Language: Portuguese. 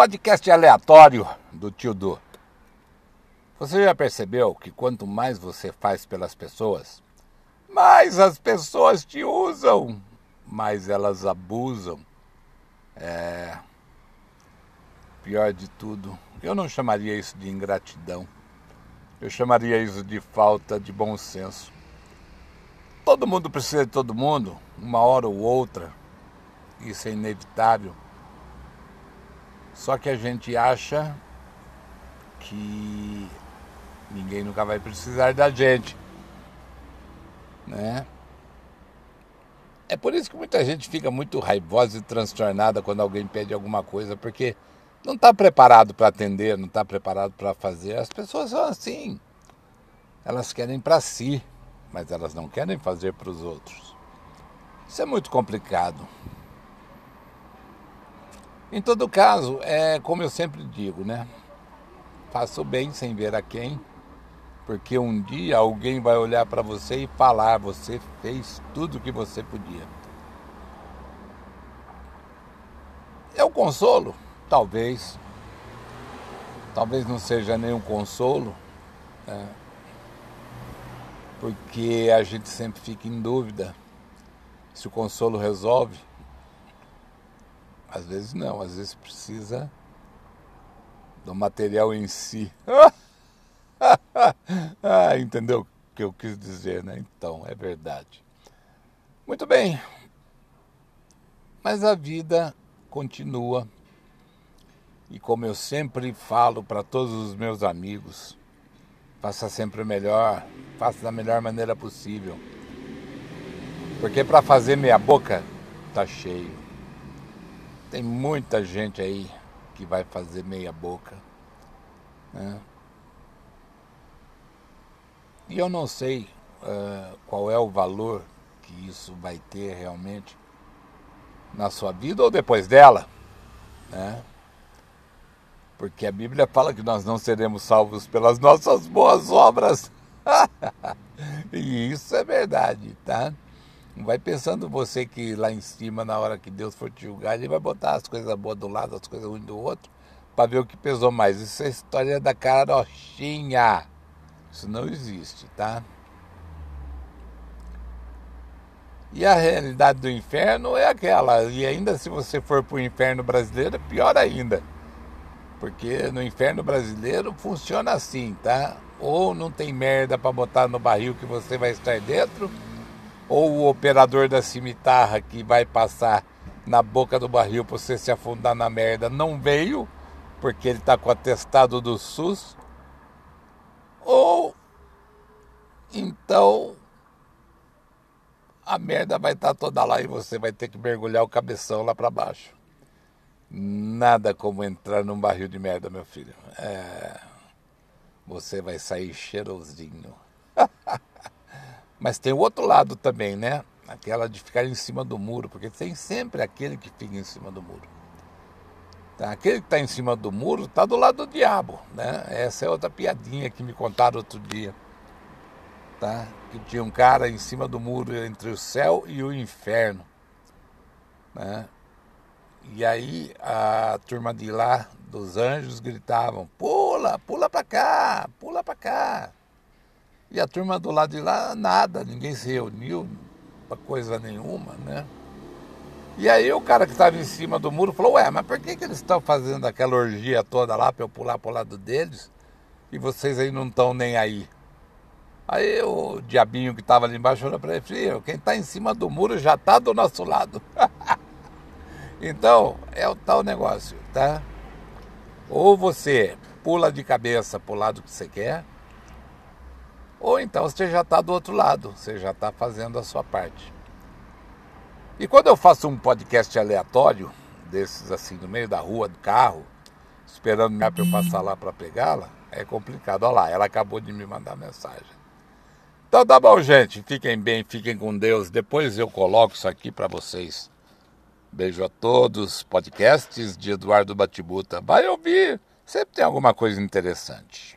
Podcast aleatório do tio Du. Você já percebeu que quanto mais você faz pelas pessoas, mais as pessoas te usam, mais elas abusam. É. Pior de tudo, eu não chamaria isso de ingratidão. Eu chamaria isso de falta de bom senso. Todo mundo precisa de todo mundo, uma hora ou outra. Isso é inevitável. Só que a gente acha que ninguém nunca vai precisar da gente. Né? É por isso que muita gente fica muito raivosa e transtornada quando alguém pede alguma coisa, porque não está preparado para atender, não está preparado para fazer. As pessoas são assim. Elas querem para si, mas elas não querem fazer para os outros. Isso é muito complicado. Em todo caso, é como eu sempre digo, né? Faça o bem sem ver a quem, porque um dia alguém vai olhar para você e falar: você fez tudo o que você podia. É o consolo? Talvez. Talvez não seja nenhum consolo, né? porque a gente sempre fica em dúvida se o consolo resolve. Às vezes não, às vezes precisa do material em si. ah, entendeu o que eu quis dizer, né? Então, é verdade. Muito bem. Mas a vida continua. E como eu sempre falo para todos os meus amigos, faça sempre o melhor, faça da melhor maneira possível. Porque para fazer meia boca, tá cheio. Tem muita gente aí que vai fazer meia boca. Né? E eu não sei uh, qual é o valor que isso vai ter realmente na sua vida ou depois dela. Né? Porque a Bíblia fala que nós não seremos salvos pelas nossas boas obras. e isso é verdade, tá? Vai pensando você que lá em cima, na hora que Deus for te julgar, ele vai botar as coisas boas do lado, as coisas ruins do outro, para ver o que pesou mais. Isso é história da carochinha. Isso não existe, tá? E a realidade do inferno é aquela. E ainda se você for para o inferno brasileiro, é pior ainda. Porque no inferno brasileiro funciona assim, tá? Ou não tem merda para botar no barril que você vai estar dentro, ou o operador da cimitarra que vai passar na boca do barril para você se afundar na merda não veio, porque ele está com o atestado do SUS, ou então a merda vai estar tá toda lá e você vai ter que mergulhar o cabeção lá para baixo. Nada como entrar num barril de merda, meu filho. É... Você vai sair cheirosinho. Mas tem o outro lado também, né? Aquela de ficar em cima do muro, porque tem sempre aquele que fica em cima do muro. Tá? Aquele que está em cima do muro está do lado do diabo, né? Essa é outra piadinha que me contaram outro dia. Tá? Que tinha um cara em cima do muro entre o céu e o inferno. Né? E aí a turma de lá, dos anjos, gritavam: pula, pula para cá, pula para cá. E a turma do lado de lá, nada, ninguém se reuniu para coisa nenhuma, né? E aí o cara que estava em cima do muro falou, ué, mas por que, que eles estão fazendo aquela orgia toda lá para eu pular para o lado deles e vocês aí não estão nem aí? Aí o diabinho que estava ali embaixo falou para ele, filho, quem está em cima do muro já está do nosso lado. então, é o tal negócio, tá? Ou você pula de cabeça para o lado que você quer, ou então você já está do outro lado, você já está fazendo a sua parte. E quando eu faço um podcast aleatório, desses assim, no meio da rua, do carro, esperando para eu passar lá para pegá-la, é complicado. Olha lá, ela acabou de me mandar mensagem. Então tá bom, gente. Fiquem bem, fiquem com Deus. Depois eu coloco isso aqui para vocês. Beijo a todos. Podcasts de Eduardo Batibuta. Vai ouvir. Sempre tem alguma coisa interessante.